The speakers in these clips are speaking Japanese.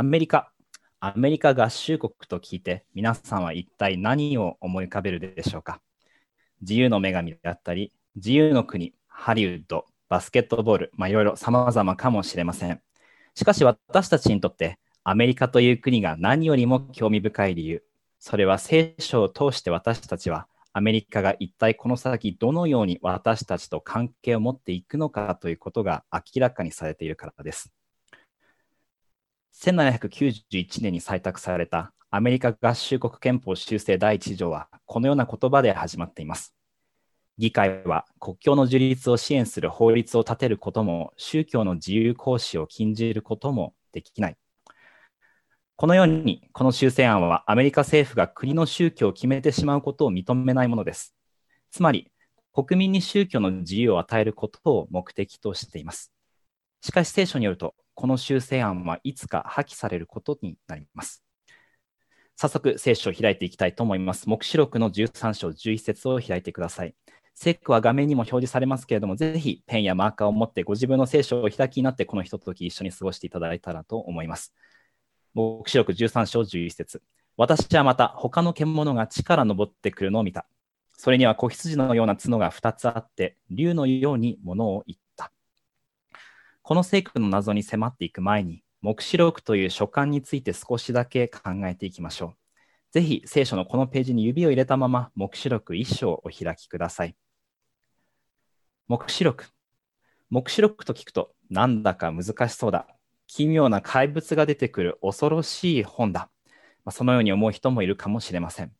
アメリカ、アメリカ合衆国と聞いて、皆さんは一体何を思い浮かべるでしょうか？自由の女神であったり、自由の国、ハリウッド、バスケットボール、まあ、いろいろ様々かもしれません。しかし私たちにとってアメリカという国が何よりも興味深い理由、それは聖書を通して私たちはアメリカが一体この先どのように私たちと関係を持っていくのかということが明らかにされているからです。1791年に採択されたアメリカ合衆国憲法修正第1条はこのような言葉で始まっています。議会は国境の樹立を支援する法律を立てることも宗教の自由行使を禁じることもできない。このように、この修正案はアメリカ政府が国の宗教を決めてしまうことを認めないものです。つまり、国民に宗教の自由を与えることを目的としています。しかし聖書によると、この修正案はいつか破棄されることになります。早速、聖書を開いていきたいと思います。黙示録の13章11節を開いてください。聖句は画面にも表示されますけれども、ぜひペンやマーカーを持ってご自分の聖書を開きになってこのひととき一緒に過ごしていただいたらと思います。黙示録13章11節私はまた他の獣が地から登ってくるのを見た。それには子羊のような角が2つあって、竜のように物を言った。この聖句の謎に迫っていく前に、黙示録という書簡について少しだけ考えていきましょう。ぜひ聖書のこのページに指を入れたまま、黙示録1章をお開きください。黙示録。黙示録と聞くと、なんだか難しそうだ。奇妙な怪物が出てくる恐ろしい本だ。まあ、そのように思う人もいるかもしれません。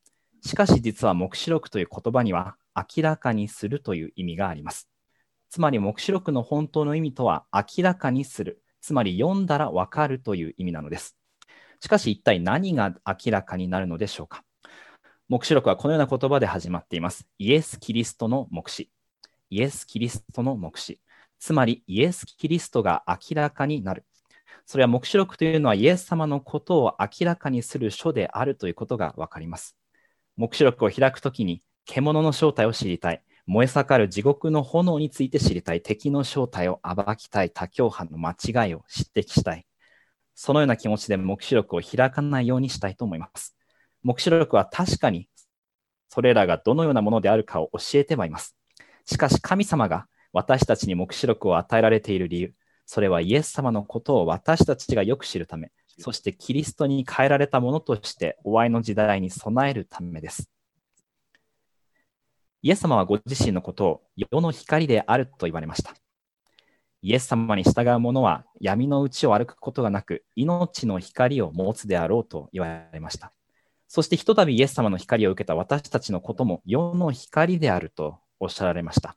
しかし実は黙示録という言葉には明らかにするという意味があります。つまり黙示録の本当の意味とは明らかにする。つまり読んだらわかるという意味なのです。しかし一体何が明らかになるのでしょうか。黙示録はこのような言葉で始まっています。イエス・キリストの黙示。イエス・キリストの黙示。つまりイエス・キリストが明らかになる。それは黙示録というのはイエス様のことを明らかにする書であるということがわかります。黙示録を開くときに獣の正体を知りたい。燃え盛る地獄の炎について知りたい。敵の正体を暴きたい。他教派の間違いを指摘したい。そのような気持ちで黙示録を開かないようにしたいと思います。黙示録は確かにそれらがどのようなものであるかを教えてはいます。しかし神様が私たちに黙示録を与えられている理由、それはイエス様のことを私たちがよく知るため、そしてキリストに変えられたものとして終わりの時代に備えるためです。イエス様はご自身のことを世の光であると言われました。イエス様に従う者は闇のうちを歩くことがなく、命の光を持つであろうと言われました。そしてひとたびイエス様の光を受けた私たちのことも世の光であるとおっしゃられました。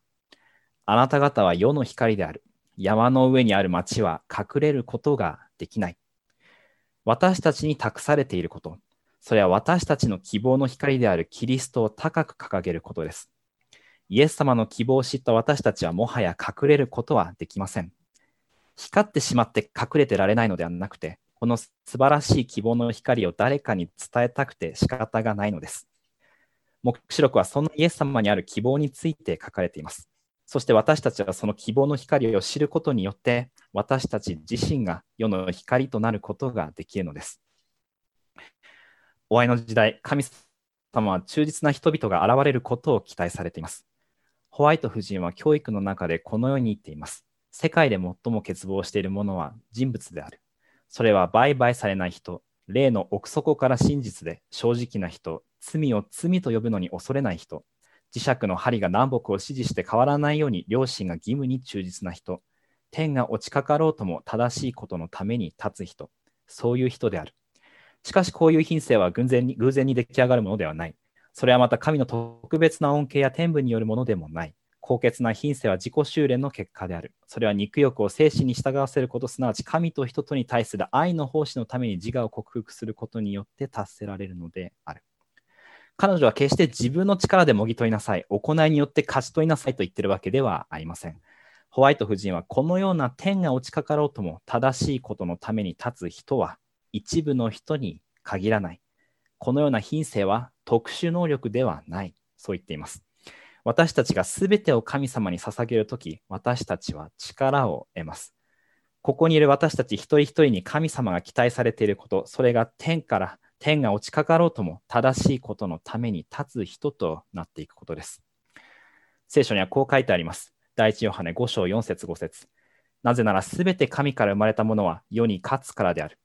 あなた方は世の光である。山の上にある町は隠れることができない。私たちに託されていること、それは私たちの希望の光であるキリストを高く掲げることです。イエス様の希望を知った私たちはもはや隠れることはできません。光ってしまって隠れてられないのではなくて、この素晴らしい希望の光を誰かに伝えたくて仕方がないのです。黙示録はそのイエス様にある希望について書かれています。そして私たちはその希望の光を知ることによって、私たち自身が世の光となることができるのです。終わりの時代、神様は忠実な人々が現れることを期待されています。ホワイト夫人は教育の中でこのように言っています。世界で最も欠乏しているものは人物である。それは売買されない人、霊の奥底から真実で正直な人、罪を罪と呼ぶのに恐れない人、磁石の針が南北を支持して変わらないように両親が義務に忠実な人、天が落ちかかろうとも正しいことのために立つ人、そういう人である。しかしこういう品性は偶然に偶然に出来上がるものではない。それはまた神の特別な恩恵や天賦によるものでもない。高潔な品性は自己修練の結果である。それは肉欲を精神に従わせること、すなわち神と人とに対する愛の奉仕のために自我を克服することによって達せられるのである。彼女は決して自分の力でもぎ取りなさい、行いによって勝ち取りなさいと言ってるわけではありません。ホワイト夫人はこのような天が落ちかかろうとも正しいことのために立つ人は一部の人に限らない。このような品性は特殊能力ではない。そう言っています。私たちが全てを神様に捧げるとき、私たちは力を得ます。ここにいる私たち一人一人に神様が期待されていること、それが天から天が落ちかかろうとも正しいことのために立つ人となっていくことです。聖書にはこう書いてあります。第一ヨハネ5章4節5節なぜならすべて神から生まれたものは世に勝つからである。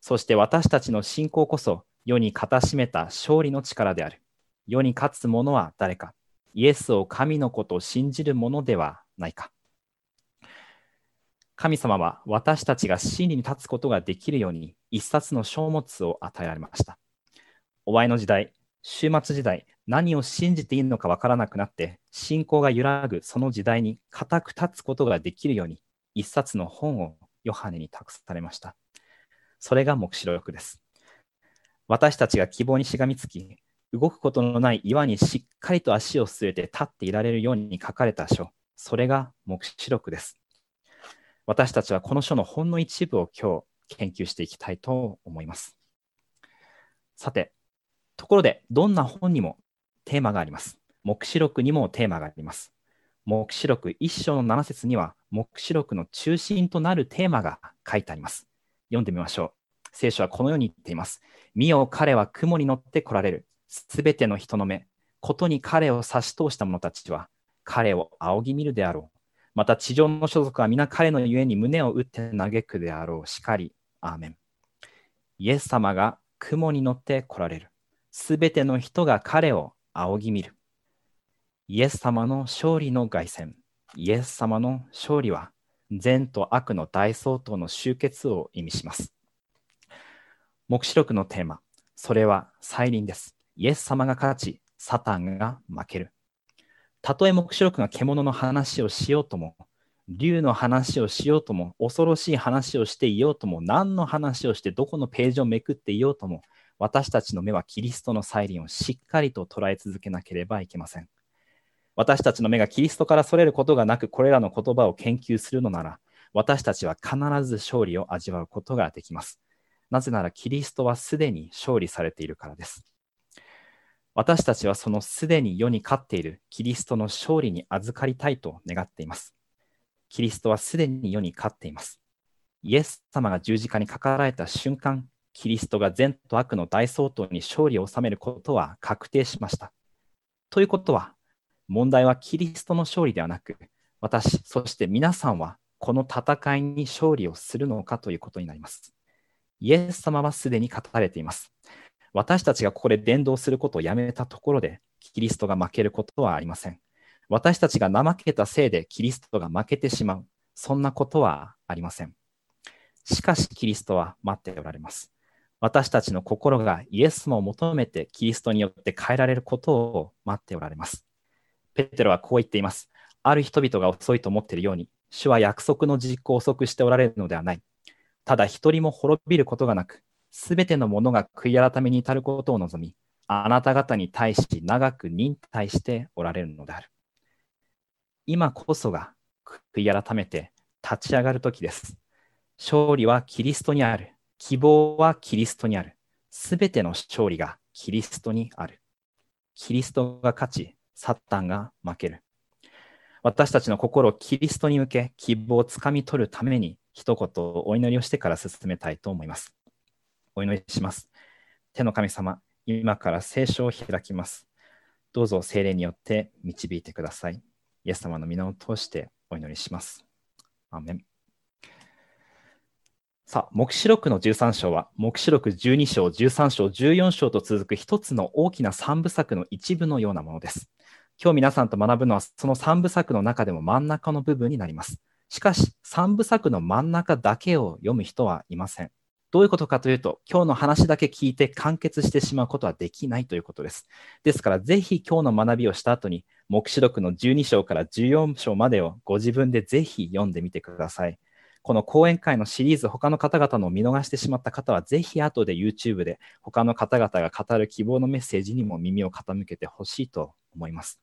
そして私たちの信仰こそ世にかたしめた勝利の力である。世に勝つ者は誰かイエスを神のことを信じる者ではないか。神様は私たちが真理に立つことができるように一冊の書物を与えられました。お前の時代、終末時代、何を信じていいのかわからなくなって信仰が揺らぐその時代に固く立つことができるように一冊の本をヨハネに託されました。それが黙示録です。私たちが希望にしがみつき、動くことのない岩にしっかりと足を据えて立っていられるように書かれた書、それが黙示録です。私たちはこの書のほんの一部を今日研究していきたいと思います。さて、ところで、どんな本にもテーマがあります。黙示録にもテーマがあります。黙示録1章の7節には、黙示録の中心となるテーマが書いてあります。読んでみましょう。聖書はこのように言っています。見よ、彼は雲に乗って来られる。すべての人の目、ことに彼を差し通した者たちは、彼を仰ぎ見るであろう。また地上の所属は皆彼のゆえに胸を打って嘆くであろう。しかり、アーメン。イエス様が雲に乗って来られる。すべての人が彼を仰ぎ見る。イエス様の勝利の凱旋。イエス様の勝利は善と悪の大相当の集結を意味します。黙示録のテーマ、それは再臨です。イエス様が勝ち、サタンが負ける。たとえ黙示録が獣の話をしようとも、竜の話をしようとも、恐ろしい話をしていようとも、何の話をしてどこのページをめくっていようとも、私たちの目はキリストの再臨をしっかりと捉え続けなければいけません。私たちの目がキリストからそれることがなく、これらの言葉を研究するのなら、私たちは必ず勝利を味わうことができます。なぜなら、キリストはすでに勝利されているからです。私たちはそのすでに世に勝っているキリストの勝利に預かりたいと願っています。キリストはすでに世に勝っています。イエス様が十字架にかかられた瞬間、キリストが善と悪の大相当に勝利を収めることは確定しました。ということは、問題はキリストの勝利ではなく、私、そして皆さんはこの戦いに勝利をするのかということになります。イエス様はすでに語られています。私たちがここで伝道することをやめたところで、キリストが負けることはありません。私たちが怠けたせいでキリストが負けてしまう。そんなことはありません。しかし、キリストは待っておられます。私たちの心がイエス様を求めてキリストによって変えられることを待っておられます。ペテロはこう言っています。ある人々が遅いと思っているように、主は約束の実行を遅くしておられるのではない。ただ一人も滅びることがなく、すべてのものが悔い改めに至ることを望み、あなた方に対し長く忍耐しておられるのである。今こそが悔い改めて立ち上がる時です。勝利はキリストにある。希望はキリストにある。すべての勝利がキリストにある。キリストが勝ち、サッタンが負ける。私たちの心をキリストに向け、希望をつかみ取るために、一言お祈りをしてから進めたいと思います。お祈りします。手の神様、今から聖書を開きます。どうぞ聖霊によって導いてください。イエス様の皆を通してお祈りします。アメンさあ、黙示録の13章は、黙示録12章、13章、14章と続く一つの大きな三部作の一部のようなものです。今日皆さんと学ぶのは、その三部作の中でも真ん中の部分になります。しかし、三部作の真ん中だけを読む人はいません。どういうことかというと、今日の話だけ聞いて完結してしまうことはできないということです。ですから、ぜひ今日の学びをした後に、黙示録の12章から14章までをご自分でぜひ読んでみてください。この講演会のシリーズ、他の方々の見逃してしまった方は、ぜひ後で YouTube で他の方々が語る希望のメッセージにも耳を傾けてほしいと思います。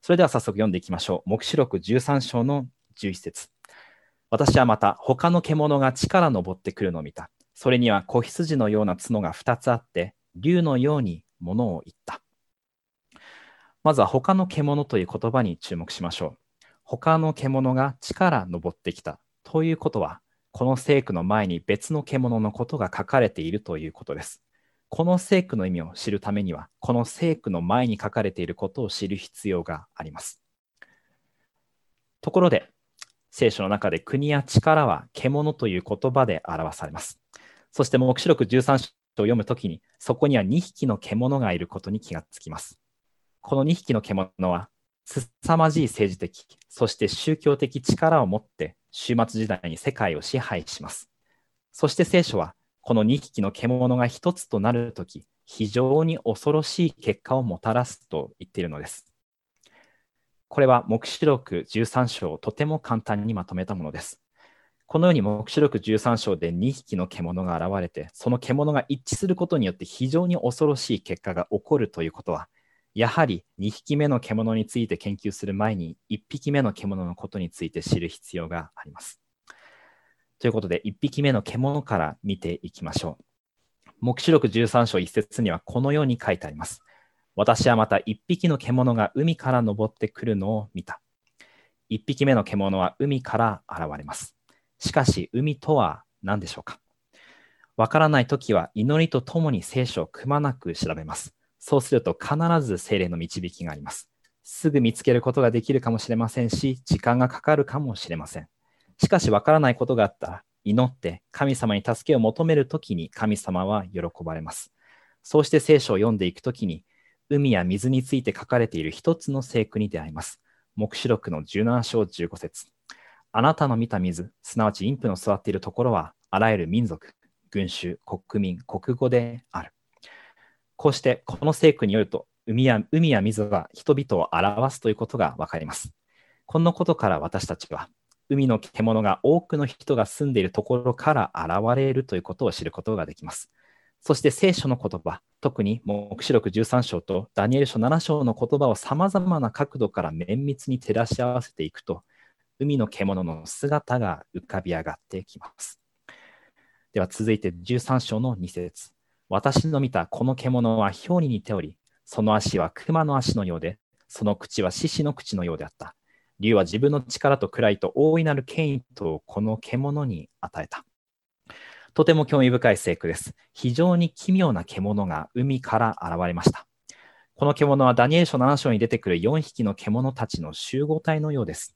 それでは早速読んでいきましょう。黙示録13章の11節私はまた他の獣が地から登ってくるのを見た。それには子羊のような角が2つあって、竜のようにものを言った。まずは他の獣という言葉に注目しましょう。他の獣が地から登ってきたということは、この聖句の前に別の獣のことが書かれているということです。この聖句の意味を知るためには、この聖句の前に書かれていることを知る必要があります。ところで、聖書の中で国や力は獣という言葉で表されます。そして黙示録13章を読むときに、そこには2匹の獣がいることに気がつきます。この2匹の獣は、すさまじい政治的、そして宗教的力を持って終末時代に世界を支配します。そして聖書は、この2匹の獣が一つとなるとき、非常に恐ろしい結果をもたらすと言っているのです。これは黙示録13章をとても簡単にまとめたものです。このように黙示録13章で2匹の獣が現れて、その獣が一致することによって非常に恐ろしい結果が起こるということは、やはり2匹目の獣について研究する前に1匹目の獣のことについて知る必要があります。ということで、1匹目の獣から見ていきましょう。黙示録13章1節にはこのように書いてあります。私はまた一匹の獣が海から登ってくるのを見た。一匹目の獣は海から現れます。しかし、海とは何でしょうかわからないときは祈りとともに聖書をくまなく調べます。そうすると必ず精霊の導きがあります。すぐ見つけることができるかもしれませんし、時間がかかるかもしれません。しかしわからないことがあったら、祈って神様に助けを求めるときに神様は喜ばれます。そうして聖書を読んでいくときに、海や水について書かれている一つの聖句に出会います。黙示録の17章15節あなたの見た水、すなわち陰婦の座っているところは、あらゆる民族、群衆、国民、国語である。こうして、この聖句によると、海や海や水は人々を表すということがわかります。このことから私たちは、海の獣が多くの人が住んでいるところから現れるということを知ることができます。そして聖書の言葉、特に黙示録13章とダニエル書7章の言葉をさまざまな角度から綿密に照らし合わせていくと、海の獣の姿が浮かび上がってきます。では続いて13章の2節私の見たこの獣は豹に似ており、その足は熊の足のようで、その口は獅子の口のようであった。竜は自分の力と位と大いなる権威とこの獣に与えた。とても興味深い聖句です。非常に奇妙な獣が海から現れました。この獣はダニエル書7章に出てくる4匹の獣たちの集合体のようです。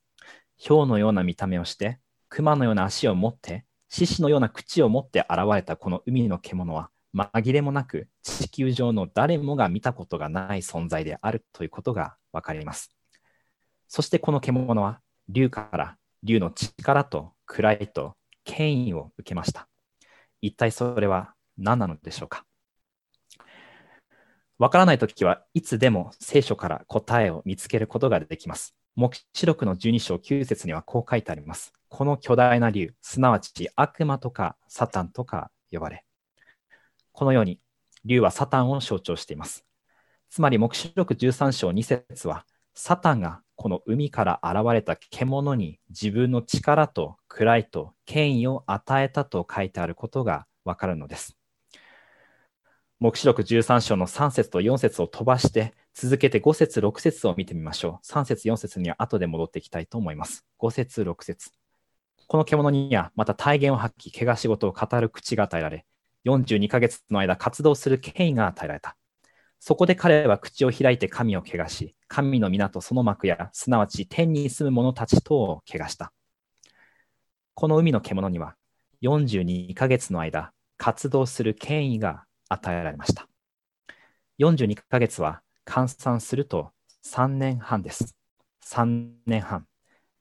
豹のような見た目をして、熊のような足を持って、獅子のような口を持って現れたこの海の獣は、紛れもなく地球上の誰もが見たことがない存在であるということがわかります。そしてこの獣は、竜から竜の力と位と権威を受けました。一体それは何なのでしょうかわからないときはいつでも聖書から答えを見つけることができます。黙示録の12章9節にはこう書いてあります。この巨大な竜、すなわち悪魔とかサタンとか呼ばれ、このように竜はサタンを象徴しています。つまり黙示録13章2節は、サタンがこの海から現れた獣に自分の力と位と権威を与えたと書いてあることがわかるのです。黙示録13章の3節と4節を飛ばして、続けて5節6節を見てみましょう。3節4節には後で戻っていきたいと思います。5節6節この獣にはまた体言を発揮、怪我仕事を語る口が与えられ、42ヶ月の間活動する権威が与えられた。そこで彼は口を開いて神を汚し、神の港その幕や、すなわち天に住む者たちとを汚した。この海の獣には、42ヶ月の間、活動する権威が与えられました。42ヶ月は換算すると3年半です。3年半。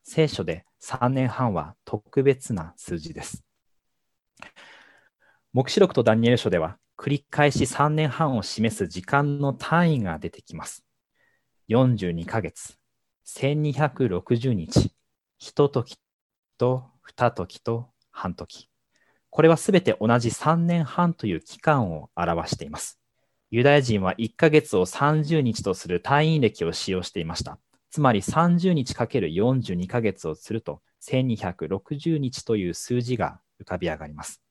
聖書で3年半は特別な数字です。黙示録とダニエル書では繰り返し3年半を示す時間の単位が出てきます。42ヶ月、1260日、一時と二時と半時。これはすべて同じ3年半という期間を表しています。ユダヤ人は1ヶ月を30日とする単位歴を使用していました。つまり30日 ×42 ヶ月をすると1260日という数字が浮かび上がります。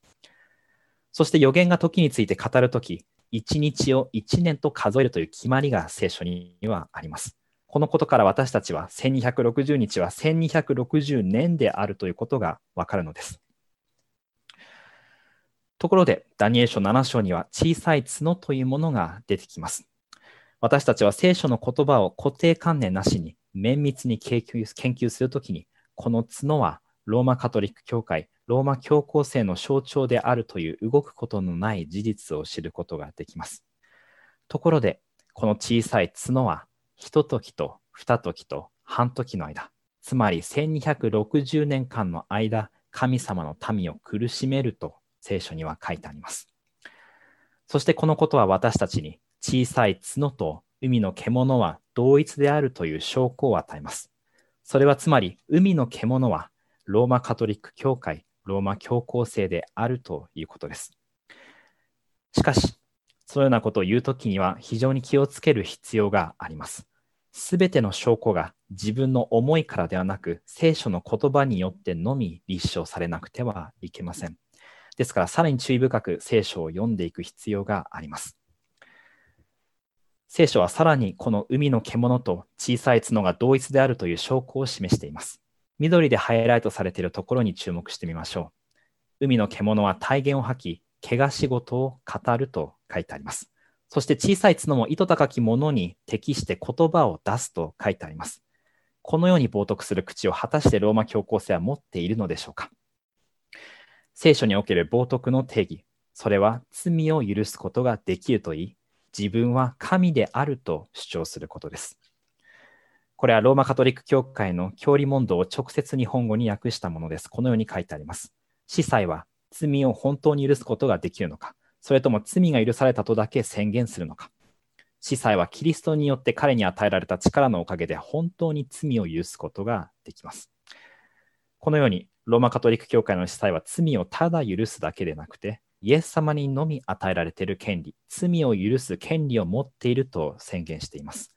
そして予言が時について語るとき、1日を1年と数えるという決まりが聖書にはあります。このことから私たちは1260日は1260年であるということがわかるのです。ところで、ダニエル書7章には小さい角というものが出てきます。私たちは聖書の言葉を固定観念なしに綿密に研究するときに、この角はローマカトリック教会、ローマ教皇制の象徴であるという動くことのない事実を知ることができます。ところで、この小さい角は、ひと時と二時と半時の間、つまり1260年間の間、神様の民を苦しめると聖書には書いてあります。そしてこのことは私たちに小さい角と海の獣は同一であるという証拠を与えます。それはつまり海の獣はローマカトリック教会、ローマ教皇制であるということです。しかし、そのようなことを言うときには非常に気をつける必要があります。すべての証拠が自分の思いからではなく、聖書の言葉によってのみ立証されなくてはいけません。ですから、さらに注意深く聖書を読んでいく必要があります。聖書はさらにこの海の獣と小さい角が同一であるという証拠を示しています。緑でハイライトされているところに注目してみましょう。海の獣は体言を吐き、怪我仕事を語ると書いてあります。そして小さい角も糸高きものに適して言葉を出すと書いてあります。このように冒涜する口を果たしてローマ教皇制は持っているのでしょうか聖書における冒涜の定義、それは罪を許すことができるといい、自分は神であると主張することです。これはローマカトリック教会の教理問答を直接日本語に訳したものです。このように書いてあります。司祭は罪を本当に許すことができるのか、それとも罪が許されたとだけ宣言するのか。司祭はキリストによって彼に与えられた力のおかげで本当に罪を許すことができます。このようにローマカトリック教会の司祭は罪をただ許すだけでなくて、イエス様にのみ与えられている権利、罪を許す権利を持っていると宣言しています。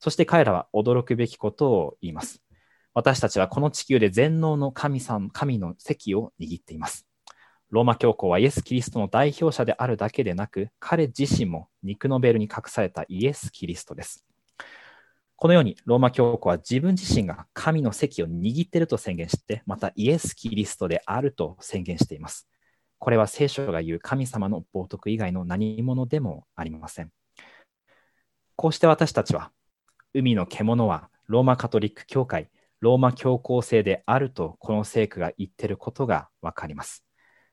そして彼らは驚くべきことを言います。私たちはこの地球で全能の神さん神の席を握っています。ローマ教皇はイエス・キリストの代表者であるだけでなく、彼自身も肉のベルに隠されたイエス・キリストです。このようにローマ教皇は自分自身が神の席を握っていると宣言して、またイエス・キリストであると宣言しています。これは聖書が言う神様の冒涜以外の何者でもありません。こうして私たちは、海の獣はローマカトリック教会、ローマ教皇制であるとこの聖句が言っていることがわかります。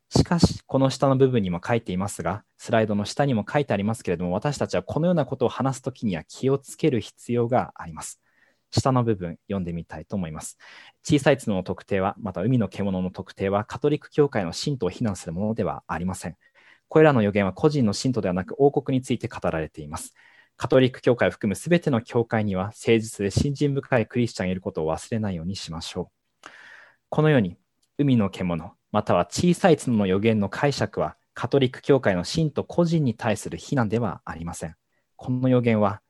しかし、この下の部分にも書いていますが、スライドの下にも書いてありますけれども、私たちはこのようなことを話すときには気をつける必要があります。下の部分読んでみたいと思います。小さい角の特定は、また海の獣の特定は、カトリック教会の信徒を非難するものではありません。これらの予言は個人の信徒ではなく王国について語られています。カトリック教会を含むすべての教会には誠実で信心深いクリスチャンがいることを忘れないようにしましょう。このように、海の獣、または小さい角の予言の解釈は、カトリック教会の信徒個人に対する非難ではありません。この予言は、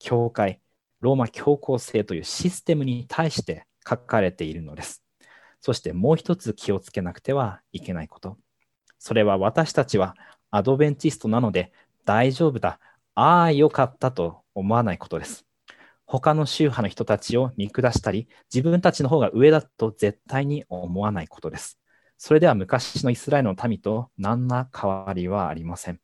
教会、ローマ教皇制というシステムに対して書かれているのです。そしてもう一つ気をつけなくてはいけないこと。それは私たちはアドベンチストなので大丈夫だ、ああ、よかったと思わないことです。他の宗派の人たちを見下したり、自分たちの方が上だと絶対に思わないことです。それでは昔のイスラエルの民と何ら変わりはありません。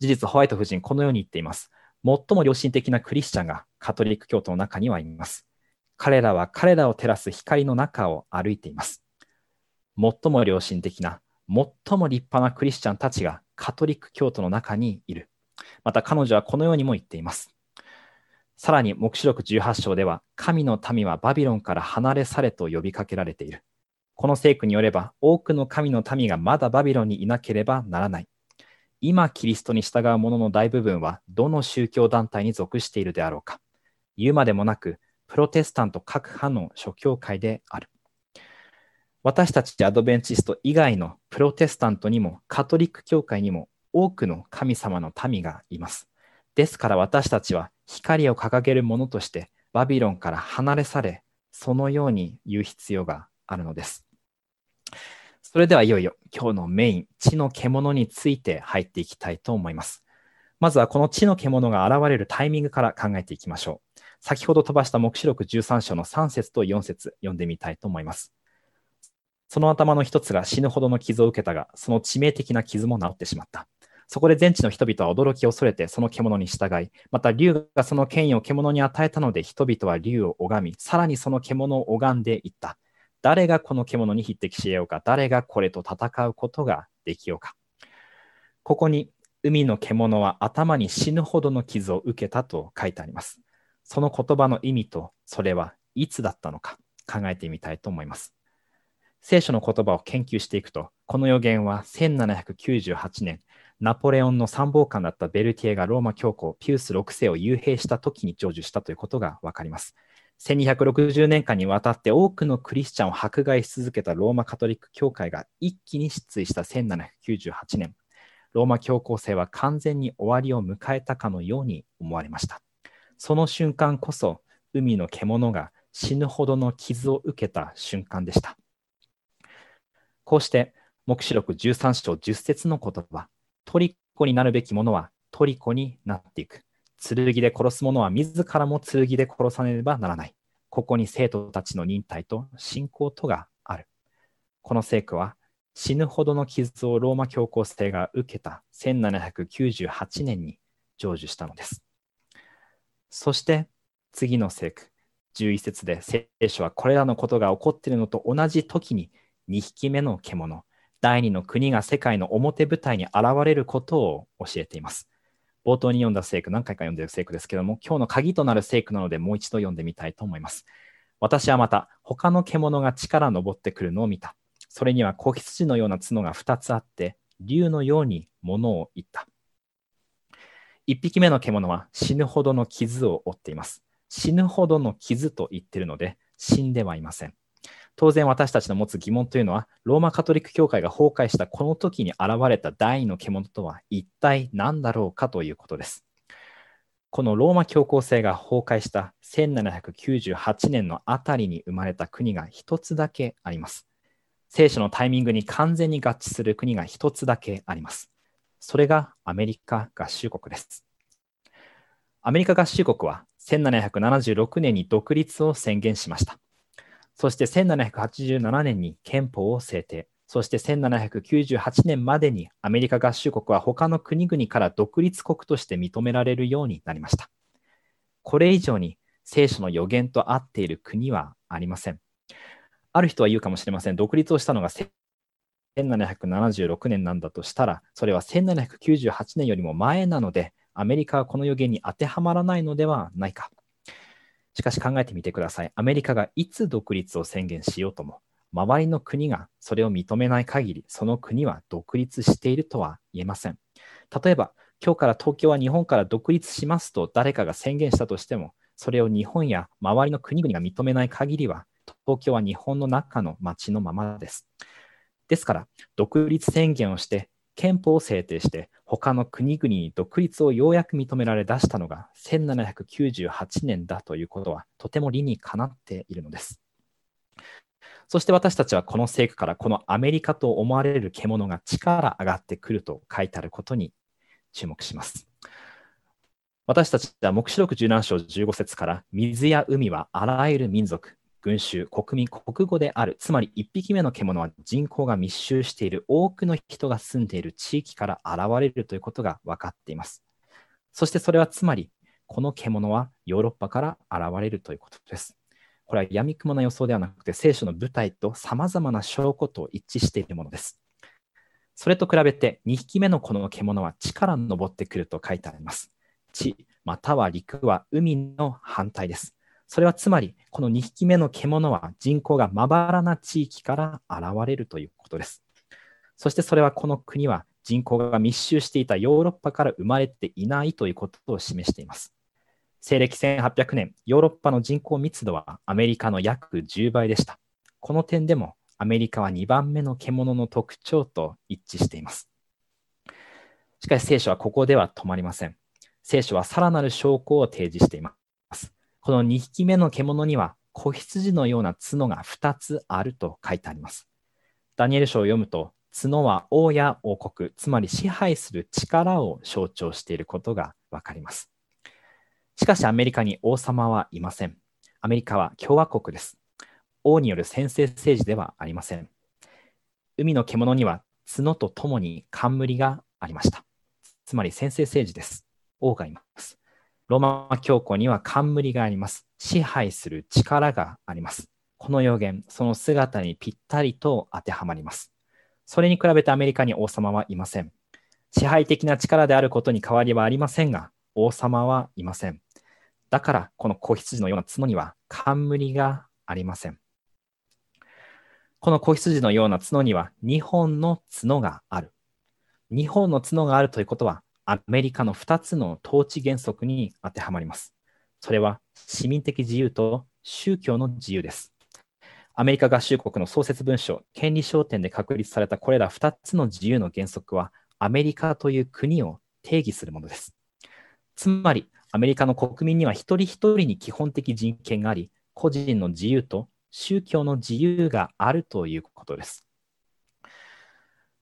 事実、ホワイト夫人、このように言っています。最も良心的なクリスチャンがカトリック教徒の中にはいます。彼らは彼らを照らす光の中を歩いています。最も良心的な、最も立派なクリスチャンたちがカトリック教徒の中にいる。また彼女はこのようにも言っています。さらに、黙示録18章では、神の民はバビロンから離れ去れと呼びかけられている。この聖句によれば、多くの神の民がまだバビロンにいなければならない。今キリストに従う者の大部分はどの宗教団体に属しているであろうか。言うまでもなく、プロテスタント各派の諸教会である。私たちアドベンチスト以外のプロテスタントにもカトリック教会にも多くの神様の民がいます。ですから私たちは光を掲げる者としてバビロンから離れ去れ、そのように言う必要があるのです。それではいよいよ今日のメイン、地の獣について入っていきたいと思います。まずはこの地の獣が現れるタイミングから考えていきましょう。先ほど飛ばした目視録13章の3節と4節読んでみたいと思います。その頭の一つが死ぬほどの傷を受けたが、その致命的な傷も治ってしまった。そこで全地の人々は驚きを恐れてその獣に従い、また竜がその権威を獣に与えたので人々は竜を拝み、さらにその獣を拝んでいった。誰がこの獣に匹敵しようか、誰がこれと戦うことができようか。ここに海の獣は頭に死ぬほどの傷を受けたと書いてあります。その言葉の意味とそれはいつだったのか考えてみたいと思います。聖書の言葉を研究していくと、この予言は1798年、ナポレオンの参謀官だったベルティエがローマ教皇ピウス6世を幽閉した時に成就したということがわかります。1260年間にわたって多くのクリスチャンを迫害し続けたローマカトリック教会が一気に失墜した1798年、ローマ教皇制は完全に終わりを迎えたかのように思われました。その瞬間こそ、海の獣が死ぬほどの傷を受けた瞬間でした。こうして、黙示録13章10節の言葉、トリコになるべきものはトリコになっていく。剣で殺す者は自らも剣で殺さねばならない。ここに生徒たちの忍耐と信仰とがある。この聖句は死ぬほどの傷をローマ教皇制が受けた1798年に成就したのです。そして次の聖句、11節で聖書はこれらのことが起こっているのと同じ時に2匹目の獣、第二の国が世界の表舞台に現れることを教えています。冒頭に読んだ聖句、何回か読んでる聖句ですけども、今日の鍵となる聖句なのでもう一度読んでみたいと思います。私はまた、他の獣が地から登ってくるのを見た。それには子羊のような角が2つあって、竜のように物を言った。1匹目の獣は死ぬほどの傷を負っています。死ぬほどの傷と言っているので、死んではいません。当然私たちの持つ疑問というのは、ローマカトリック教会が崩壊したこの時に現れた第二の獣とは一体何だろうかということです。このローマ教皇制が崩壊した1798年のあたりに生まれた国が一つだけあります。聖書のタイミングに完全に合致する国が一つだけあります。それがアメリカ合衆国です。アメリカ合衆国は1776年に独立を宣言しました。そして1787年に憲法を制定。そして1798年までにアメリカ合衆国は他の国々から独立国として認められるようになりました。これ以上に聖書の予言と合っている国はありません。ある人は言うかもしれません。独立をしたのが1776年なんだとしたら、それは1798年よりも前なので、アメリカはこの予言に当てはまらないのではないか。しかし考えてみてください。アメリカがいつ独立を宣言しようとも、周りの国がそれを認めない限り、その国は独立しているとは言えません。例えば、今日から東京は日本から独立しますと誰かが宣言したとしても、それを日本や周りの国々が認めない限りは、東京は日本の中の町のままです。ですから、独立宣言をして憲法を制定して他の国々に独立をようやく認められ出したのが1798年だということはとても理にかなっているのです。そして私たちはこの聖句からこのアメリカと思われる獣が力上がってくると書いてあることに注目します。私たちは黙示録17章15節から水や海はあらゆる民族、群衆、国民、国語である。つまり1匹目の獣は人口が密集している多くの人が住んでいる地域から現れるということが分かっています。そしてそれはつまり、この獣はヨーロッパから現れるということです。これは闇雲な予想ではなくて、聖書の舞台と様々な証拠と一致しているものです。それと比べて、2匹目のこの獣は地から登ってくると書いてあります。地、または陸は海の反対です。それはつまり、この2匹目の獣は人口がまばらな地域から現れるということです。そしてそれはこの国は人口が密集していたヨーロッパから生まれていないということを示しています。西暦1800年、ヨーロッパの人口密度はアメリカの約10倍でした。この点でもアメリカは2番目の獣の特徴と一致しています。しかし聖書はここでは止まりません。聖書はさらなる証拠を提示しています。この2匹目の獣には子羊のような角が2つあると書いてあります。ダニエル書を読むと、角は王や王国、つまり支配する力を象徴していることがわかります。しかしアメリカに王様はいません。アメリカは共和国です。王による専制政治ではありません。海の獣には角とともに冠がありました。つまり先制政治です。王がいます。ローマ教皇には冠があります。支配する力があります。この予言、その姿にぴったりと当てはまります。それに比べてアメリカに王様はいません。支配的な力であることに変わりはありませんが、王様はいません。だから、この子羊のような角には冠がありません。この子羊のような角には2本の角がある。2本の角があるということは、アメリカの2つの統治原則に当てはまります。それは市民的自由と宗教の自由です。アメリカ合衆国の創設文書、権利商店で確立されたこれら2つの自由の原則は、アメリカという国を定義するものです。つまり、アメリカの国民には一人一人に基本的人権があり、個人の自由と宗教の自由があるということです。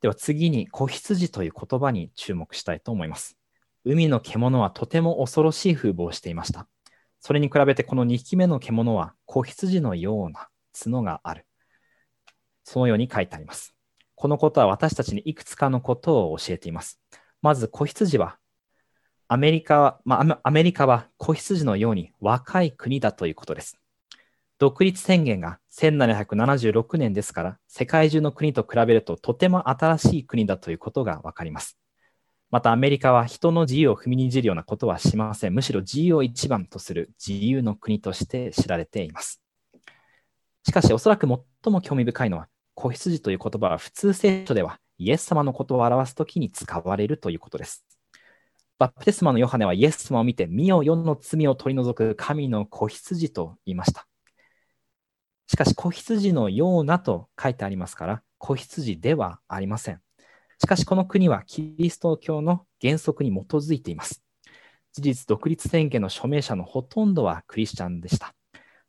では次に子羊という言葉に注目したいと思います。海の獣はとても恐ろしい風貌をしていました。それに比べてこの2匹目の獣は子羊のような角がある。そのように書いてあります。このことは私たちにいくつかのことを教えています。まず子羊はアメリカは、まあ、アメリカは子羊のように若い国だということです。独立宣言が1776年ですから、世界中の国と比べるととても新しい国だということがわかります。またアメリカは人の自由を踏みにじるようなことはしません。むしろ自由を一番とする自由の国として知られています。しかし、おそらく最も興味深いのは、子羊という言葉は普通聖書ではイエス様のことを表すときに使われるということです。バプテスマのヨハネはイエス様を見て、身を世の罪を取り除く神の子羊と言いました。しかし、子羊のようなと書いてありますから、子羊ではありません。しかし、この国はキリスト教の原則に基づいています。事実、独立宣言の署名者のほとんどはクリスチャンでした。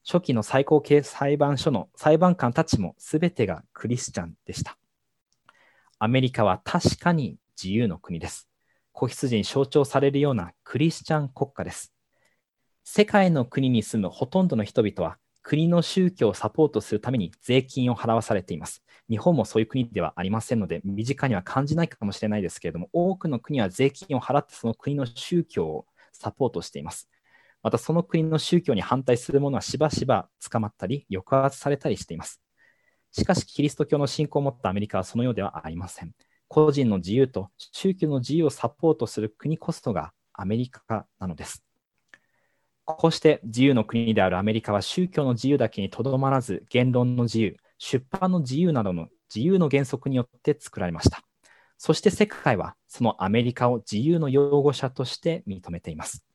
初期の最高刑裁判所の裁判官たちも全てがクリスチャンでした。アメリカは確かに自由の国です。子羊に象徴されるようなクリスチャン国家です。世界の国に住むほとんどの人々は国の宗教をサポートするために税金を払わされています。日本もそういう国ではありませんので、身近には感じないかもしれないですけれども、多くの国は税金を払ってその国の宗教をサポートしています。またその国の宗教に反対する者はしばしば捕まったり、抑圧されたりしています。しかし、キリスト教の信仰を持ったアメリカはそのようではありません。個人の自由と宗教の自由をサポートする国こそがアメリカなのです。こうして自由の国であるアメリカは宗教の自由だけにとどまらず、言論の自由、出版の自由などの自由の原則によって作られました。そして世界はそのアメリカを自由の擁護者として認めています。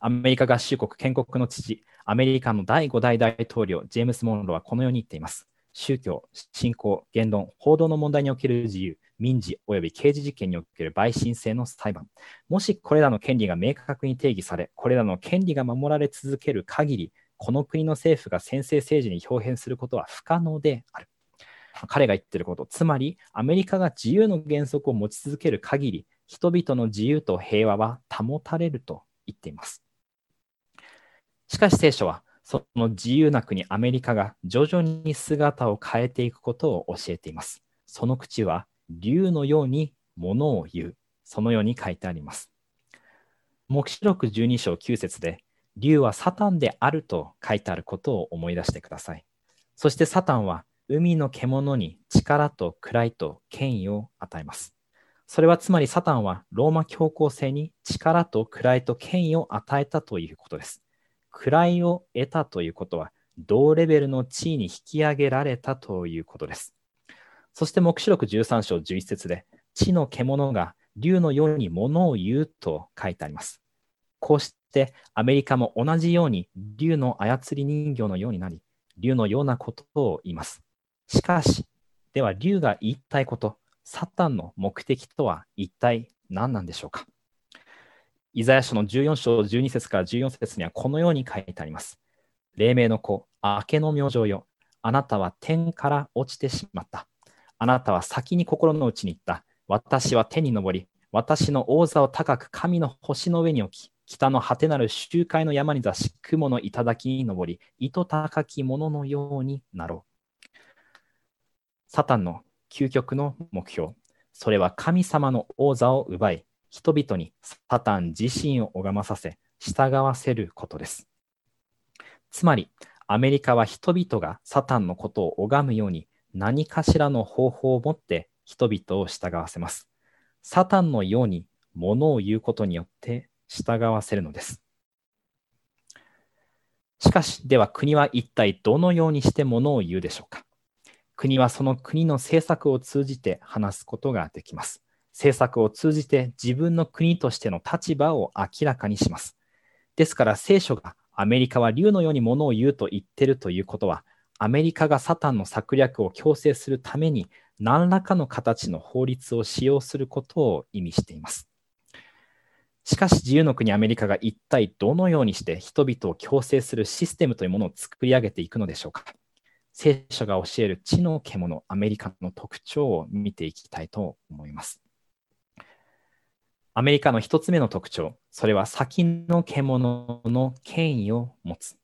アメリカ合衆国建国の父、アメリカの第5代大統領、ジェームス・モンローはこのように言っています。宗教、信仰、言論、報道の問題における自由、民事及び刑事事件における陪審制の裁判。もしこれらの権利が明確に定義され、これらの権利が守られ続ける限り、この国の政府が先制政治に表現することは不可能である。彼が言ってること、つまりアメリカが自由の原則を持ち続ける限り、人々の自由と平和は保たれると言っています。しかし聖書は、その自由な国アメリカが徐々に姿を変えていくことを教えています。その口は竜のようにものを言う。そのように書いてあります。黙示録12章9節で、竜はサタンであると書いてあることを思い出してください。そしてサタンは海の獣に力と位と権威を与えます。それはつまりサタンはローマ教皇制に力と位と権威を与えたということです。位を得たということは同レベルの地位に引き上げられたということです。そして黙示録13章11節で、地の獣が竜のように物を言うと書いてあります。こうしてアメリカも同じように竜の操り人形のようになり、竜のようなことを言います。しかし、では竜が言いたいこと、サタンの目的とは一体何なんでしょうかイザヤ書の14章12節から14節にはこのように書いてあります。黎明の子、明けの明星よ、あなたは天から落ちてしまった。あなたは先に心の内に言った。私は天に昇り、私の王座を高く神の星の上に置き、北の果てなる周回の山に座し、雲の頂に登り、糸高き者のようになろう。サタンの究極の目標。それは神様の王座を奪い、人々にサタン自身を拝まさせ、従わせることです。つまり、アメリカは人々がサタンのことを拝むように何かしらの方法を持って人々を従わせます。サタンのようにものを言うことによって従わせるのです。しかし、では国は一体どのようにしてものを言うでしょうか国はその国の政策を通じて話すことができます。政策を通じて自分の国としての立場を明らかにします。ですから聖書がアメリカは竜のようにものを言うと言ってるということは、アメリカがサタンの策略を強制するために何らかの形の法律を使用することを意味しています。しかし自由の国アメリカが一体どのようにして人々を強制するシステムというものを作り上げていくのでしょうか。聖書が教える地の獣アメリカの特徴を見ていきたいと思います。アメリカの一つ目の特徴、それは先の獣の権威を持つ。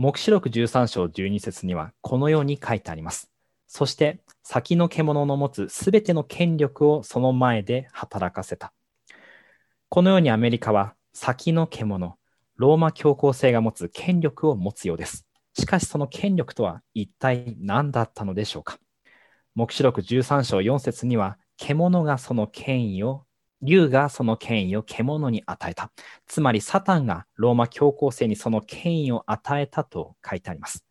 黙示録13章12節にはこのように書いてあります。そして先の獣の持つすべての権力をその前で働かせた。このようにアメリカは先の獣、ローマ教皇制が持つ権力を持つようです。しかしその権力とは一体何だったのでしょうか黙示録13章4節には、獣がその権威を、竜がその権威を獣に与えた。つまり、サタンがローマ教皇制にその権威を与えたと書いてあります。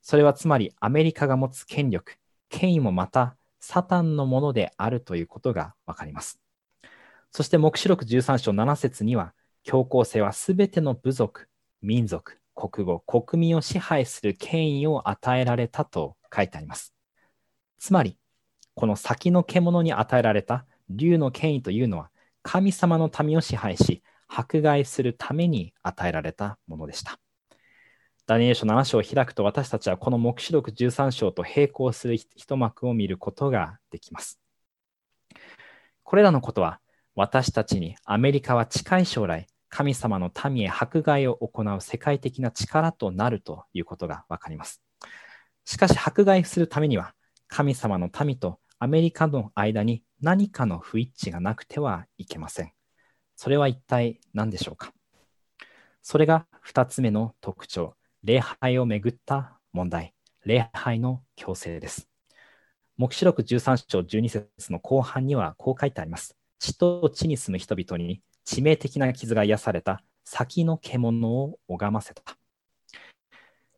それはつまり、アメリカが持つ権力、権威もまた、サタンのものであるということがわかります。そして、黙示録13章7節には、教皇制はすべての部族、民族、国語、国民を支配する権威を与えられたと書いてあります。つまり、この先の獣に与えられた竜の権威というのは、神様の民を支配し、迫害するために与えられたものでした。ダニエル書7章を開くと私たちはこの黙示録13章と並行する一幕を見ることができます。これらのことは私たちにアメリカは近い将来神様の民へ迫害を行う世界的な力となるということがわかります。しかし迫害するためには神様の民とアメリカの間に何かの不一致がなくてはいけません。それは一体何でしょうか？それが2つ目の特徴、礼拝をめぐった問題、礼拝の強制です。黙示録13章12節の後半にはこう書いてあります。地と地に住む人々に致命的な傷が癒された先の獣を拝ませた。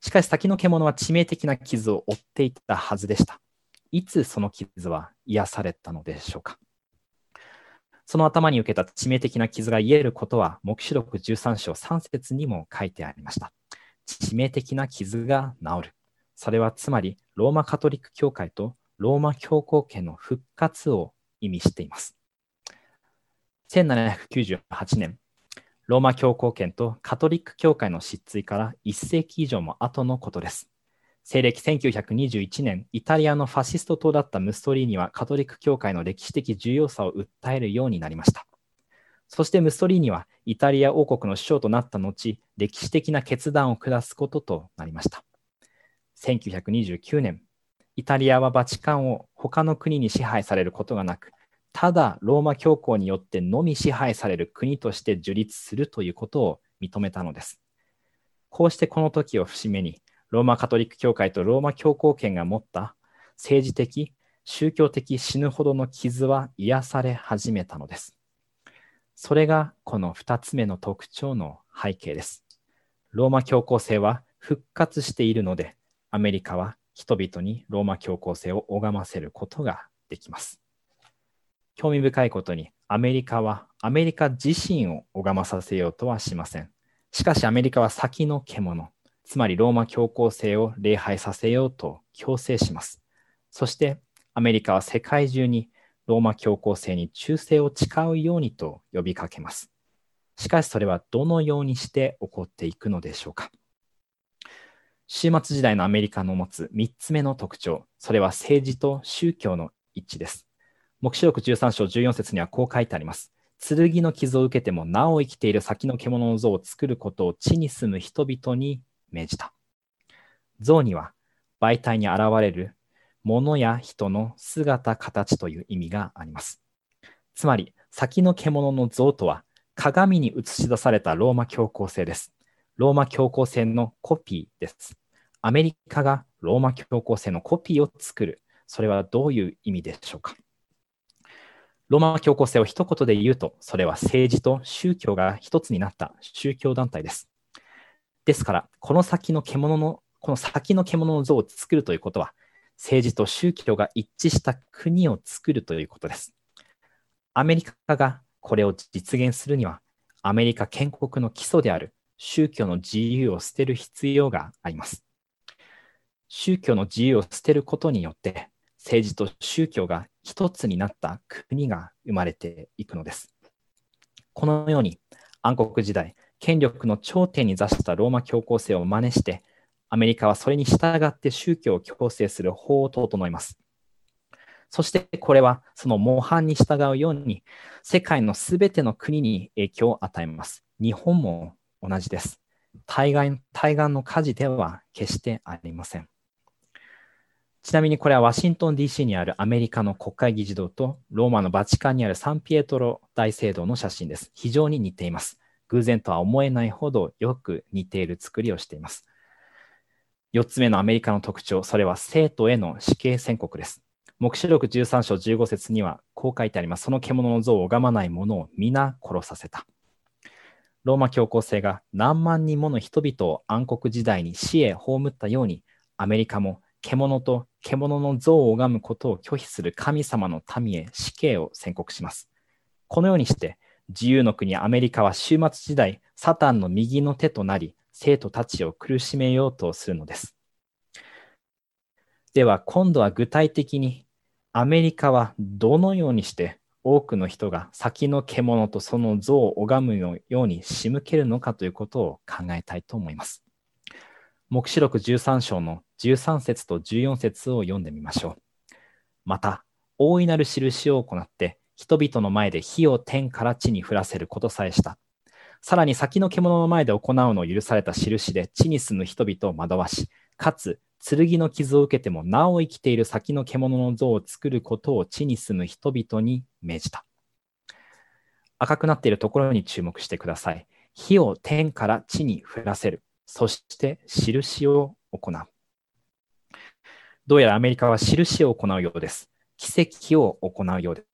しかし先の獣は致命的な傷を負っていたはずでした。いつその傷は癒されたのでしょうか？その頭に受けた致命的な傷が癒えることは、黙示録13章3節にも書いてありました。致命的な傷が治る。それはつまり、ローマカトリック教会とローマ教皇家の復活を意味しています。1798年、ローマ教皇権とカトリック教会の失墜から1世紀以上も後のことです。西暦1921年、イタリアのファシスト党だったムッソリーニはカトリック教会の歴史的重要さを訴えるようになりました。そしてムッソリーニはイタリア王国の首相となった後、歴史的な決断を下すこととなりました。1929年、イタリアはバチカンを他の国に支配されることがなく、ただローマ教皇によってのみ支配される国として樹立するということを認めたのです。こうしてこの時を節目に、ローマカトリック教会とローマ教皇権が持った政治的、宗教的死ぬほどの傷は癒され始めたのです。それがこの2つ目の特徴の背景です。ローマ教皇制は復活しているので、アメリカは人々にローマ教皇制を拝ませることができます。興味深いことに、アメリカはアメリカ自身を拝まさせようとはしません。しかしアメリカは先の獣、つまりローマ教皇制を礼拝させようと強制します。そしてアメリカは世界中にローマ教皇制に忠誠を誓うようにと呼びかけます。しかしそれはどのようにして起こっていくのでしょうか。終末時代のアメリカの持つ3つ目の特徴、それは政治と宗教の一致です。黙示録13章14節にはこう書いてあります。剣の傷を受けてもなお生きている先の獣の像を作ることを地に住む人々に命じた。像には媒体に現れる物や人の姿、形という意味があります。つまり、先の獣の像とは、鏡に映し出されたローマ教皇星です。ローマ教皇星のコピーです。アメリカがローマ教皇星のコピーを作る。それはどういう意味でしょうかローマ教皇星を一言で言うと、それは政治と宗教が一つになった宗教団体です。ですから、この先の獣の、この先の獣の像を作るということは、政治と宗教が一致した国を作るということです。アメリカがこれを実現するには、アメリカ建国の基礎である宗教の自由を捨てる必要があります。宗教の自由を捨てることによって、政治と宗教が一つになった国が生まれていくのです。このように暗黒時代、権力の頂点に座したローマ教皇制を真似して、アメリカはそれに従って宗教を強制する法を整います。そしてこれはその模範に従うように世界のすべての国に影響を与えます。日本も同じです。対岸対岸の火事では決してありません。ちなみにこれはワシントン DC にあるアメリカの国会議事堂とローマのバチカンにあるサンピエトロ大聖堂の写真です。非常に似ています。偶然とは思えないほどよく似ている作りをしています。4つ目のアメリカの特徴、それは生徒への死刑宣告です。黙示録13章15節にはこう書いてあります。その獣の像を拝まない者を皆殺させた。ローマ教皇制が何万人もの人々を暗黒時代に死へ葬ったように、アメリカも獣と獣の像を拝むことを拒否する神様の民へ死刑を宣告します。このようにして、自由の国アメリカは終末時代、サタンの右の手となり、生徒たちを苦しめようとするのです。では、今度は具体的に、アメリカはどのようにして多くの人が先の獣とその像を拝むように仕向けるのかということを考えたいと思います。黙示録13章の13節と14節を読んでみましょう。また、大いなる印を行って、人々の前で火を天から地に降らせることさえした。さらに先の獣の前で行うのを許された印で地に住む人々を惑わし、かつ剣の傷を受けてもなお生きている先の獣の像を作ることを地に住む人々に命じた。赤くなっているところに注目してください。火を天から地に降らせる。そして印を行う。どうやらアメリカは印を行うようです。奇跡を行うようで。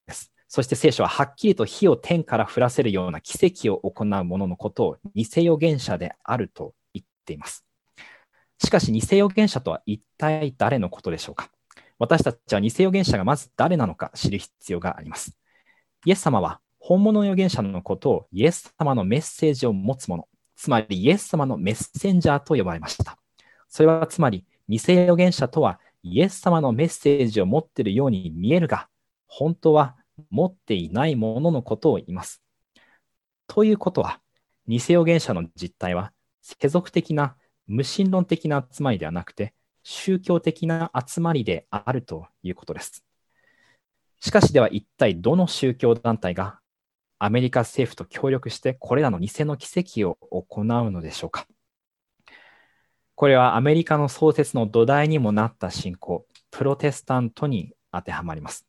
そして聖書ははっきりと火を天から降らせるような奇跡を行う者のことを偽預言者であると言っています。しかし偽預言者とは一体誰のことでしょうか？私たちは偽預言者がまず誰なのか知る必要があります。イエス様は本物預言者のことをイエス様のメッセージを持つ者、つまりイエス様のメッセンジャーと呼ばれました。それはつまり、偽預言者とはイエス様のメッセージを持っているように見えるが、本当は持っていないもののことを言います。ということは、偽預言者の実態は、世俗的な無神論的な集まりではなくて、宗教的な集まりであるということです。しかしでは一体どの宗教団体がアメリカ政府と協力してこれらの偽の奇跡を行うのでしょうかこれはアメリカの創設の土台にもなった信仰、プロテスタントに当てはまります。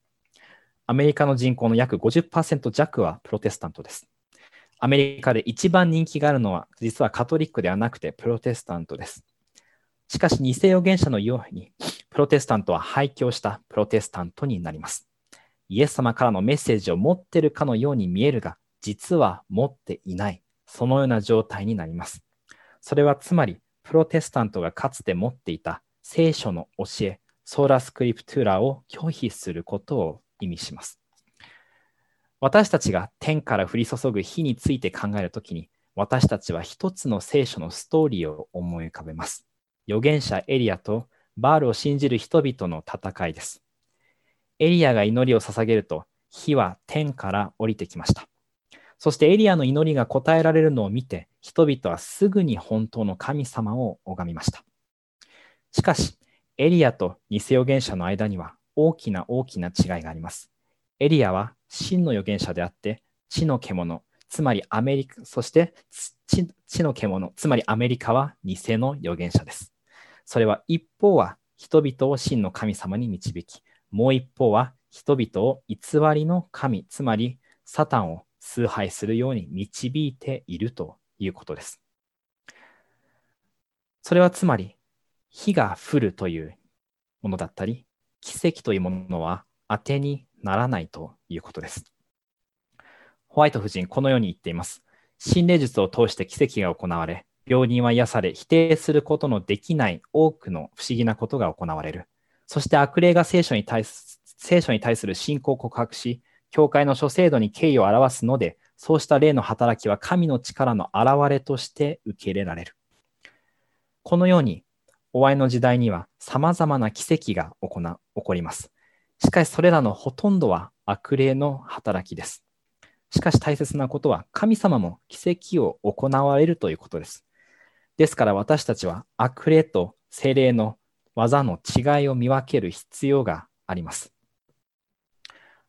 アメリカの人口の約50%弱はプロテスタントです。アメリカで一番人気があるのは実はカトリックではなくてプロテスタントです。しかし偽預言者のようにプロテスタントは廃墟したプロテスタントになります。イエス様からのメッセージを持ってるかのように見えるが、実は持っていない。そのような状態になります。それはつまり、プロテスタントがかつて持っていた聖書の教え、ソーラスクリプトゥーラを拒否することを意味します。私たちが天から降り注ぐ火について考えるときに、私たちは一つの聖書のストーリーを思い浮かべます。預言者エリアとバールを信じる人々の戦いです。エリアが祈りを捧げると、火は天から降りてきました。そしてエリアの祈りが答えられるのを見て、人々はすぐに本当の神様を拝みました。しかし、エリアと偽預言者の間には大きな大きな違いがあります。エリアは真の預言者であって、地の獣、つまりアメリカ、そして地の獣、つまりアメリカは偽の預言者です。それは一方は人々を真の神様に導き、もう一方は人々を偽りの神、つまりサタンを崇拝するように導いているということです。それはつまり、火が降るというものだったり、奇跡というものは当てにならないということです。ホワイト夫人、このように言っています。心霊術を通して奇跡が行われ、病人は癒され、否定することのできない多くの不思議なことが行われる。そして悪霊が聖書に対す聖書に対する信仰を告白し、教会の諸制度に敬意を表すので、そうした霊の働きは神の力の表れとして受け入れられる。このように、終わりの時代には様々な奇跡が起こります。しかしそれらのほとんどは悪霊の働きです。しかし大切なことは神様も奇跡を行われるということです。ですから私たちは悪霊と精霊の技の違いを見分ける必要があります。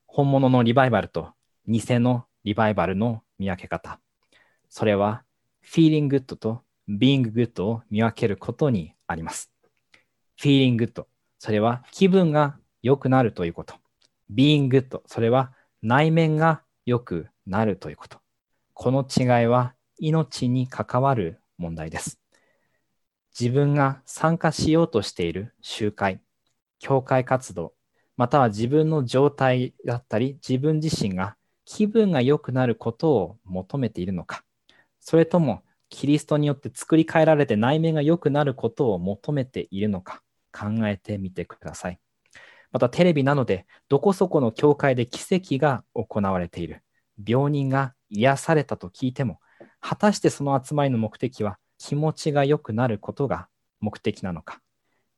本物のリバイバルと偽のリバイバルの見分け方。それは feeling good と being good を見分けることにあります。feeling good。それは気分が良くなるということ。being good。それは内面が良くなるということ。この違いは命に関わる問題です。自分が参加しようとしている集会、教会活動、または自分の状態だったり、自分自身が気分が良くなることを求めているのか、それともキリストによって作り変えられて内面が良くなることを求めているのか考えてみてください。またテレビなので、どこそこの教会で奇跡が行われている。病人が癒されたと聞いても、果たしてその集まりの目的は気持ちが良くなることが目的なのか、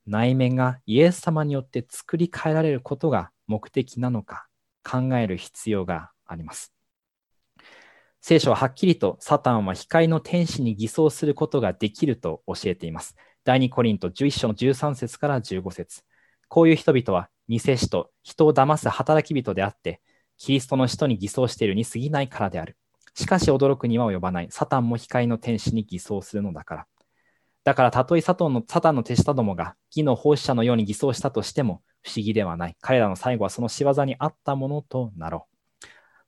内面がイエス様によって作り変えられることが目的なのか考える必要があります。聖書ははっきりとサタンは光の天使に偽装することができると教えています。第2コリント11章の13節から15節こういう人々は偽使と人を騙す働き人であって、キリストの使徒に偽装しているに過ぎないからである。しかし驚くには及ばない。サタンも光の天使に偽装するのだから。だからたとえサタンのサタンの手下どもが義の奉仕者のように偽装したとしても不思議ではない。彼らの最後はその仕業にあったものとなろう。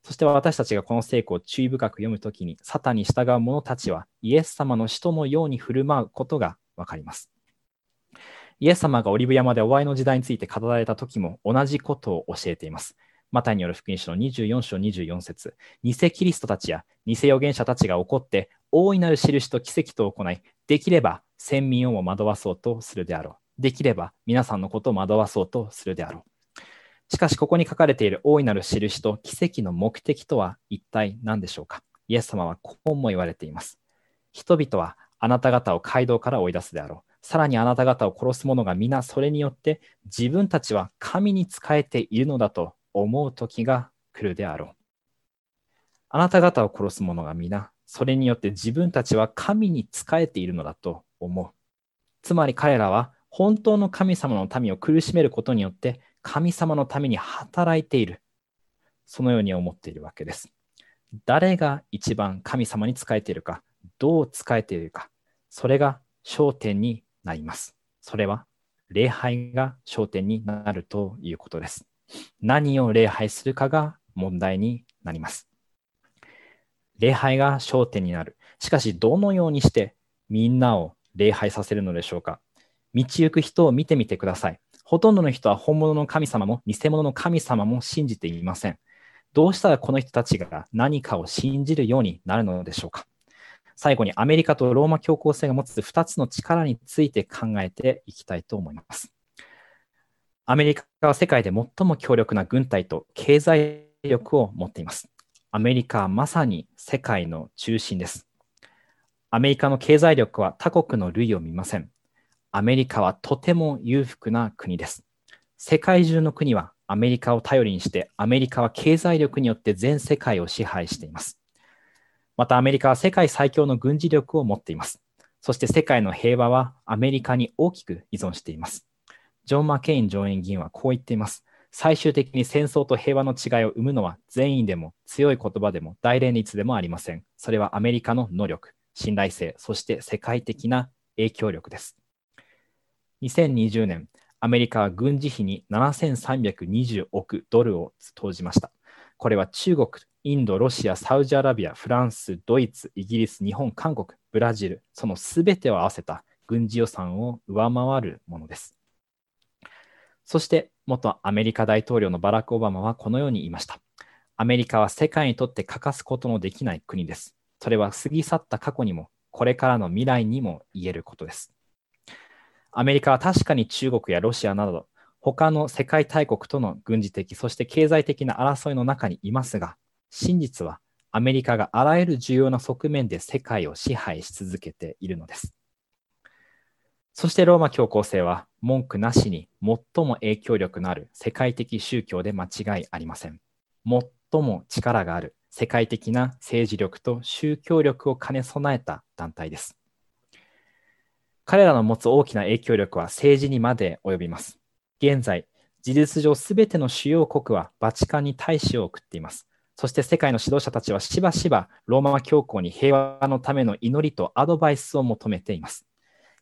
そして私たちがこの聖句を注意深く読むときに、サタンに従う者たちはイエス様の使徒のように振る舞うことがわかります。イエス様がオリブ山で終わりの時代について語られた時も同じことを教えています。マタイによる福音書の24章24節偽キリストたちや偽預言者たちが起こって大いなる印と奇跡と行い、できれば先民をも惑わそうとするであろう。できれば皆さんのことを惑わそうとするであろう。しかし、ここに書かれている大いなる印と奇跡の目的とは一体何でしょうか？イエス様はこうも言われています。人々はあなた方を街道から追い出すであろう。さらにあなた方を殺す者が皆それによって自分たちは神に仕えているのだと思う時が来るであろう。あなた方を殺す者が皆それによって自分たちは神に仕えているのだと思う。つまり彼らは本当の神様の民を苦しめることによって神様のために働いている。そのように思っているわけです。誰が一番神様に仕えているか、どう仕えているか、それが焦点になります。それは礼拝が焦点になるということです。何を礼拝するかが問題になります。礼拝が焦点になる。しかし、どのようにしてみんなを礼拝させるのでしょうか道行く人を見てみてください。ほとんどの人は本物の神様も偽物の神様も信じていません。どうしたらこの人たちが何かを信じるようになるのでしょうか最後にアメリカとローマ教皇制が持つ2つの力について考えていきたいと思います。アメリカは世界で最も強力な軍隊と経済力を持っています。アメリカはまさに世界の中心です。アメリカの経済力は他国の類を見ません。アメリカはとても裕福な国です。世界中の国はアメリカを頼りにして、アメリカは経済力によって全世界を支配しています。またアメリカは世界最強の軍事力を持っています。そして世界の平和はアメリカに大きく依存しています。ジョン・マケイン上院議員はこう言っています。最終的に戦争と平和の違いを生むのは善意でも強い言葉でも大連立でもありません。それはアメリカの能力、信頼性、そして世界的な影響力です。2020年、アメリカは軍事費に7320億ドルを投じました。これは中国、インド、ロシア、サウジアラビア、フランス、ドイツ、イギリス、日本、韓国、ブラジル、そのすべてを合わせた軍事予算を上回るものです。そして元アメリカ大統領のバラク・オバマはこのように言いました。アメリカは世界にとって欠かすことのできない国です。それは過ぎ去った過去にも、これからの未来にも言えることです。アメリカは確かに中国やロシアなど、他の世界大国との軍事的、そして経済的な争いの中にいますが、真実はアメリカがあらゆる重要な側面で世界を支配し続けているのです。そしてローマ教皇制は文句なしに最も影響力のある世界的宗教で間違いありません。最も力がある世界的な政治力と宗教力を兼ね備えた団体です。彼らの持つ大きな影響力は政治にまで及びます。現在、事実上すべての主要国はバチカンに大使を送っています。そして世界の指導者たちはしばしばローマ教皇に平和のための祈りとアドバイスを求めています。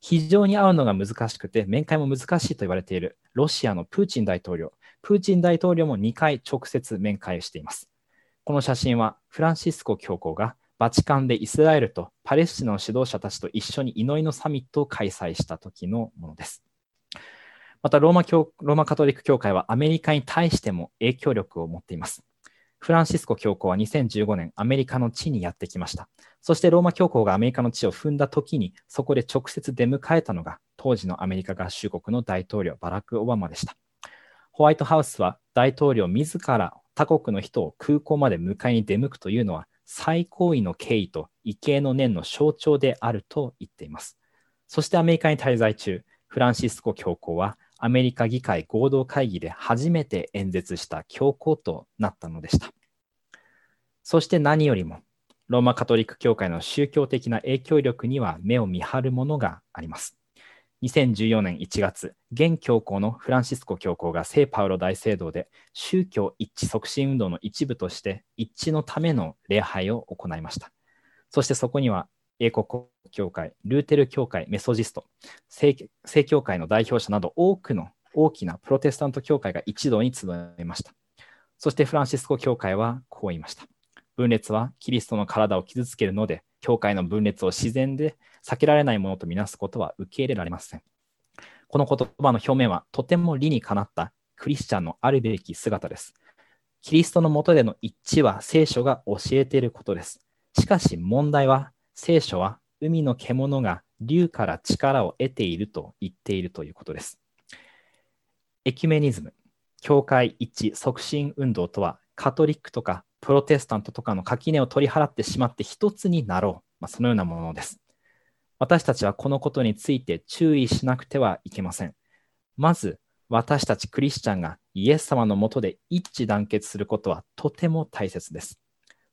非常に会うのが難しくて、面会も難しいと言われているロシアのプーチン大統領。プーチン大統領も2回直接面会しています。この写真はフランシスコ教皇がバチカンでイスラエルとパレスチナの指導者たちと一緒に祈りのサミットを開催した時のものです。またローマ教ローマカトリック教会はアメリカに対しても影響力を持っています。フランシスコ教皇は2015年、アメリカの地にやってきました。そしてローマ教皇がアメリカの地を踏んだ時に、そこで直接出迎えたのが、当時のアメリカ合衆国の大統領、バラク・オバマでした。ホワイトハウスは大統領自ら他国の人を空港まで迎えに出向くというのは、最高位の敬意と畏敬の念の象徴であると言っています。そしてアメリカに滞在中、フランシスコ教皇はアメリカ議会合同会議で初めて演説した教皇となったのでした。そして何よりも、ローマカトリック教会の宗教的な影響力には目を見張るものがあります。2014年1月、現教皇のフランシスコ教皇が聖パウロ大聖堂で宗教一致促進運動の一部として一致のための礼拝を行いました。そしてそこには英国教会、ルーテル教会、メソジスト、正教会の代表者など多くの大きなプロテスタント教会が一堂に集いました。そしてフランシスコ教会はこう言いました。分裂はキリストの体を傷つけるので、教会の分裂を自然で避けられないものとみなすことは受け入れられません。この言葉の表面はとても理にかなったクリスチャンのあるべき姿です。キリストのもとでの一致は聖書が教えていることです。しかし問題は聖書は海の獣が竜から力を得ていると言っているということです。エキュメニズム、教会一致促進運動とは、カトリックとかプロテスタントとかの垣根を取り払ってしまって一つになろう。まあ、そのようなものです。私たちはこのことについて注意しなくてはいけません。まず、私たちクリスチャンがイエス様のもとで一致団結することはとても大切です。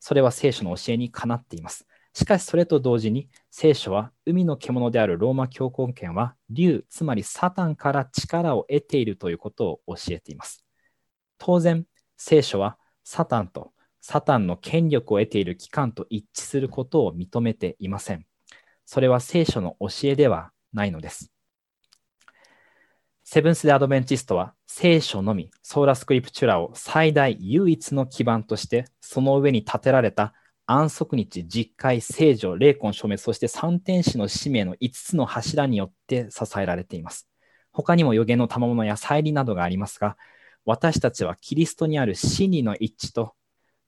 それは聖書の教えにかなっています。しかしそれと同時に聖書は海の獣であるローマ教皇権は竜、つまりサタンから力を得ているということを教えています。当然、聖書はサタンとサタンの権力を得ている機関と一致することを認めていません。それは聖書の教えではないのです。セブンス・デ・アドベンチストは聖書のみ、ソーラ・スクリプチュラを最大唯一の基盤として、その上に建てられた安息日、実会、聖女、霊魂消滅、そして三天使の使命の5つの柱によって支えられています。他にも予言の賜物や再利などがありますが、私たちはキリストにある真理の一致と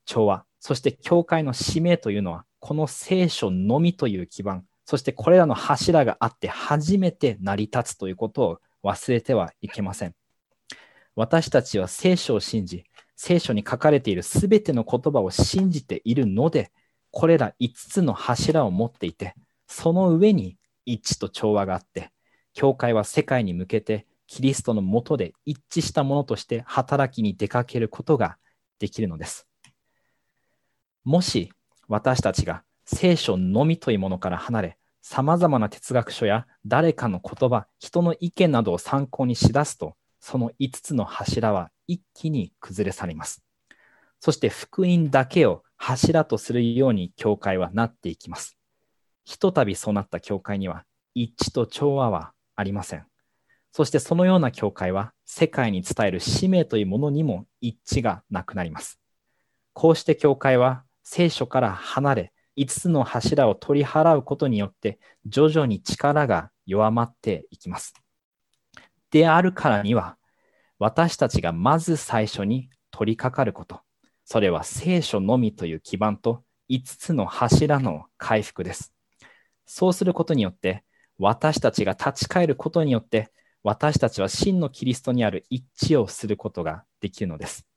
調和、そして教会の使命というのは、この聖書のみという基盤、そしてこれらの柱があって初めて成り立つということを忘れてはいけません。私たちは聖書を信じ、聖書に書かれているすべての言葉を信じているので、これら5つの柱を持っていて、その上に一致と調和があって、教会は世界に向けてキリストのもとで一致したものとして働きに出かけることができるのです。もし私たちが聖書のみというものから離れ、様々な哲学書や誰かの言葉、人の意見などを参考にしだすと、その5つの柱は一気に崩れ去ります。そして福音だけを柱とするように教会はなっていきます。ひとたびそうなった教会には一致と調和はありません。そしてそのような教会は世界に伝える使命というものにも一致がなくなります。こうして教会は聖書から離れ、5つの柱を取り払うことによって徐々に力が弱まっていきます。であるからには、私たちがまず最初に取り掛かること、それは聖書のみという基盤と5つの柱の回復です。そうすることによって、私たちが立ち返ることによって、私たちは真のキリストにある一致をすることができるのです。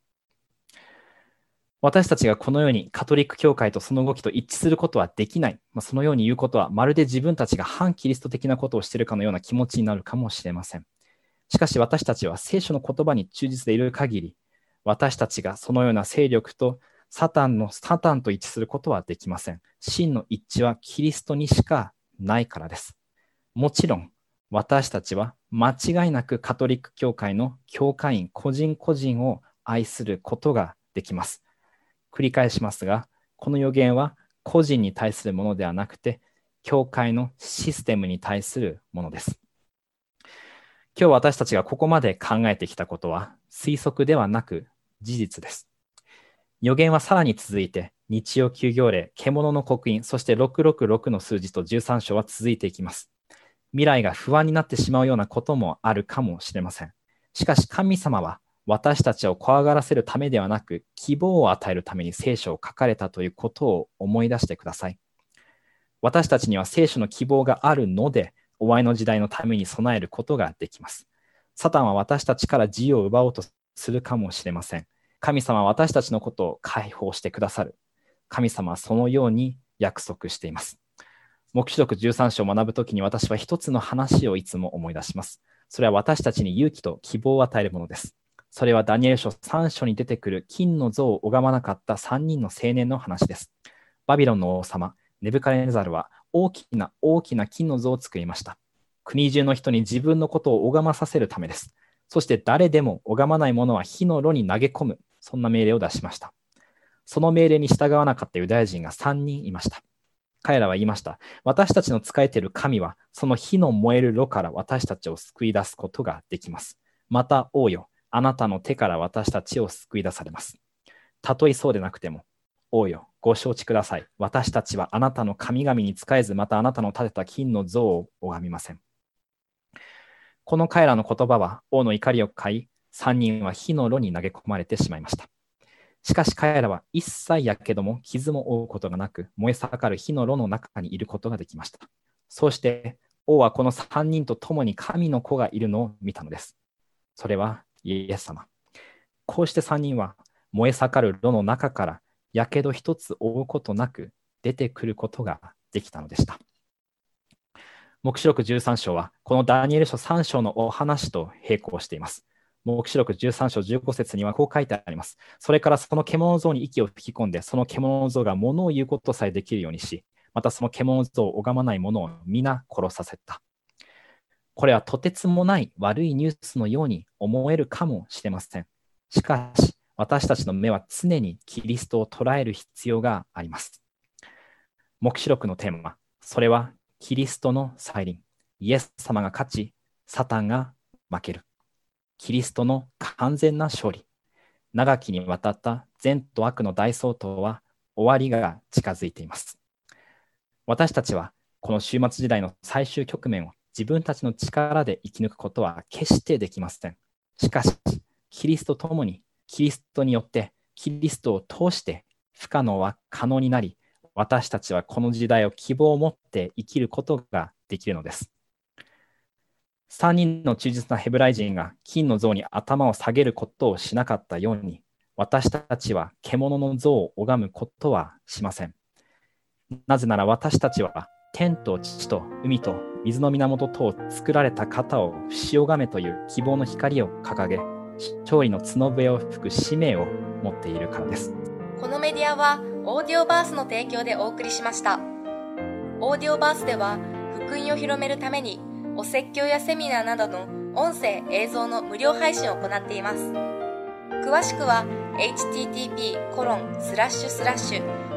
私たちがこのようにカトリック教会とその動きと一致することはできない。まあ、そのように言うことは、まるで自分たちが反キリスト的なことをしているかのような気持ちになるかもしれません。しかし私たちは聖書の言葉に忠実でいる限り、私たちがそのような勢力とサタンのサタンと一致することはできません。真の一致はキリストにしかないからです。もちろん、私たちは間違いなくカトリック教会の教会員個人個人を愛することができます。繰り返しますが、この予言は個人に対するものではなくて、教会のシステムに対するものです。今日私たちがここまで考えてきたことは推測ではなく事実です。予言はさらに続いて、日曜休業令、獣の刻印、そして666の数字と13章は続いていきます。未来が不安になってしまうようなこともあるかもしれません。しかし神様は私たちを怖がらせるためではなく、希望を与えるために聖書を書かれたということを思い出してください。私たちには聖書の希望があるので、終わりの時代のために備えることができます。サタンは私たちから自由を奪おうとするかもしれません。神様は私たちのことを解放してくださる。神様はそのように約束しています。黙示録13章を学ぶときに私は一つの話をいつも思い出します。それは私たちに勇気と希望を与えるものです。それはダニエル書3章に出てくる金の像を拝まなかった3人の青年の話です。バビロンの王様、ネブカレネザルは大きな大きな金の像を作りました。国中の人に自分のことを拝まさせるためです。そして誰でも拝まない者は火の炉に投げ込む。そんな命令を出しました。その命令に従わなかったユダヤ人が3人いました。彼らは言いました。私たちの仕えている神は、その火の燃える炉から私たちを救い出すことができます。また、王よ、あなたの手から私たちを救い出されます。たとえそうでなくても、王よ、ご承知ください。私たちはあなたの神々に仕えず、またあなたの立てた金の像を拝みません。この彼らの言葉は王の怒りを買い、3人は火の炉に投げ込まれてしまいました。しかし彼らは一切やけども傷も負うことがなく、燃え盛る火の炉の中にいることができました。そうして王はこの3人と共に神の子がいるのを見たのです。それはイエス様。こうして3人は燃え盛る炉の中からやけど一つ負うことなく出てくることができたのでした。黙示録13章はこのダニエル書3章のお話と並行しています。黙示録13章15節にはこう書いてあります。それからその獣像に息を吹き込んで、その獣像が物を言うことさえできるようにし、またその獣像を拝まない者を皆殺させた。これはとてつもない悪いニュースのように思えるかもしれません。しかし、私たちの目は常にキリストを捉える必要があります。黙示録のテーマ、それはキリストの再臨。イエス様が勝ち、サタンが負ける。キリストの完全な勝利。長きにわたった善と悪の大相当は終わりが近づいています。私たちはこの終末時代の最終局面を自分たちの力で生き抜くことは決してできません。しかし、キリストともに、キリストによって、キリストを通して不可能は可能になり、私たちはこの時代を希望を持って生きることができるのです。3人の忠実なヘブライ人が金の像に頭を下げることをしなかったように、私たちは獣の像を拝むことはしません。なぜなら私たちは天と地と海と水の源とを作られた方を塩がめという希望の光を掲げ、勝利の角笛を吹く使命を持っているからです。このメディアは、オーディオバースの提供でお送りしました。オーディオバースでは、福音を広めるために、お説教やセミナーなどの音声、映像の無料配信を行っています。詳しくは、http:// コロンスラッシュスラッシュ